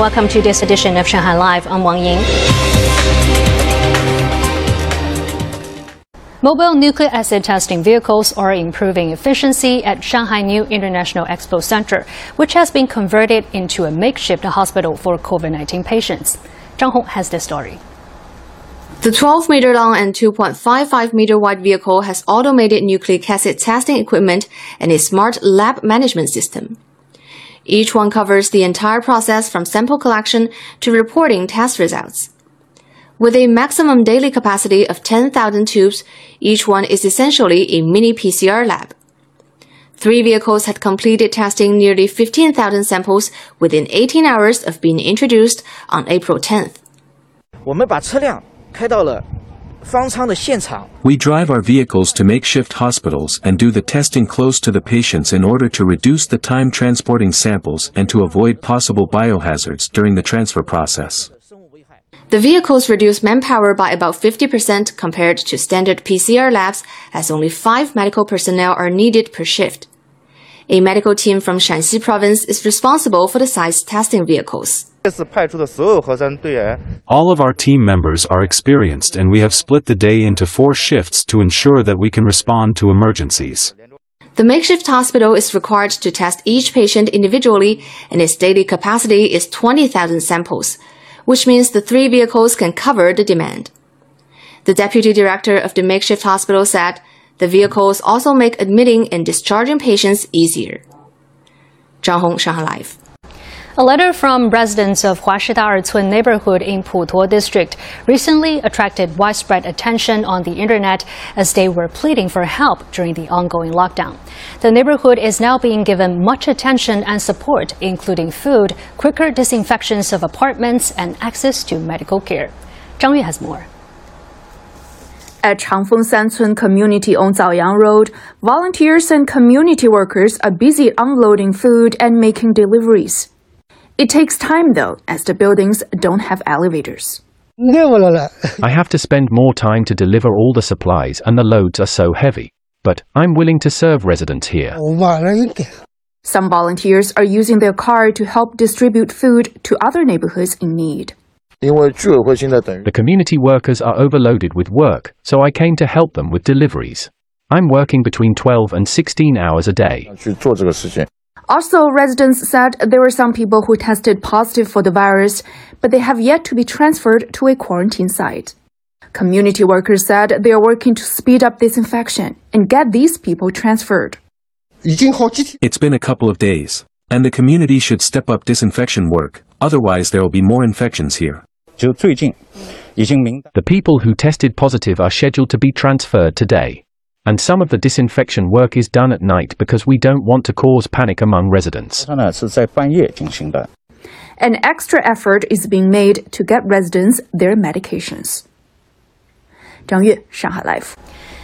welcome to this edition of Shanghai Live. I'm Wang Ying. Mobile nucleic acid testing vehicles are improving efficiency at Shanghai New International Expo Center, which has been converted into a makeshift hospital for COVID 19 patients. Zhang Hong has the story. The 12 meter long and 2.55 meter wide vehicle has automated nucleic acid testing equipment and a smart lab management system. Each one covers the entire process from sample collection to reporting test results. With a maximum daily capacity of 10,000 tubes, each one is essentially a mini PCR lab. Three vehicles had completed testing nearly 15,000 samples within 18 hours of being introduced on April 10th. 我们把车辆开到了方舱的现场。 we drive our vehicles to makeshift hospitals and do the testing close to the patients in order to reduce the time transporting samples and to avoid possible biohazards during the transfer process. The vehicles reduce manpower by about 50% compared to standard PCR labs, as only five medical personnel are needed per shift. A medical team from Shanxi province is responsible for the site's testing vehicles. All of our team members are experienced and we have split the day into four shifts to ensure that we can respond to emergencies. The makeshift hospital is required to test each patient individually and its daily capacity is 20,000 samples, which means the three vehicles can cover the demand. The deputy director of the makeshift hospital said, the vehicles also make admitting and discharging patients easier. Zhang Hong, Shanghai Live. A letter from residents of Huashida Ercun neighborhood in Putuo district recently attracted widespread attention on the internet as they were pleading for help during the ongoing lockdown. The neighborhood is now being given much attention and support, including food, quicker disinfections of apartments, and access to medical care. Zhang Yue has more. At Changfeng Sancun community on Zaoyang Road, volunteers and community workers are busy unloading food and making deliveries. It takes time though, as the buildings don't have elevators. I have to spend more time to deliver all the supplies and the loads are so heavy. But I'm willing to serve residents here. Some volunteers are using their car to help distribute food to other neighborhoods in need. The community workers are overloaded with work, so I came to help them with deliveries. I'm working between 12 and 16 hours a day. Also, residents said there were some people who tested positive for the virus, but they have yet to be transferred to a quarantine site. Community workers said they are working to speed up disinfection and get these people transferred. It's been a couple of days, and the community should step up disinfection work, otherwise there will be more infections here. The people who tested positive are scheduled to be transferred today. And some of the disinfection work is done at night because we don't want to cause panic among residents. An extra effort is being made to get residents their medications. 张悦，上海 Live。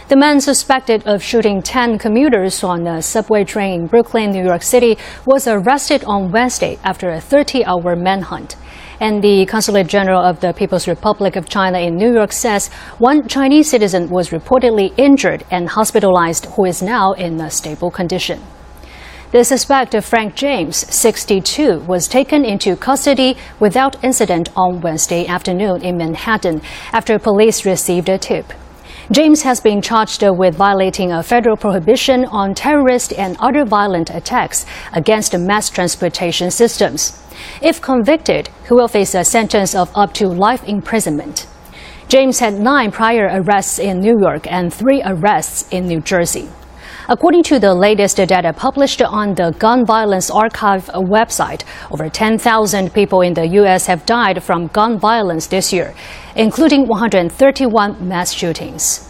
The man suspected of shooting 10 commuters on a subway train in Brooklyn, New York City, was arrested on Wednesday after a 30 hour manhunt. And the Consulate General of the People's Republic of China in New York says one Chinese citizen was reportedly injured and hospitalized who is now in a stable condition. The suspect, of Frank James, 62, was taken into custody without incident on Wednesday afternoon in Manhattan after police received a tip. James has been charged with violating a federal prohibition on terrorist and other violent attacks against mass transportation systems. If convicted, he will face a sentence of up to life imprisonment. James had nine prior arrests in New York and three arrests in New Jersey. According to the latest data published on the Gun Violence Archive website, over 10,000 people in the U.S. have died from gun violence this year, including 131 mass shootings.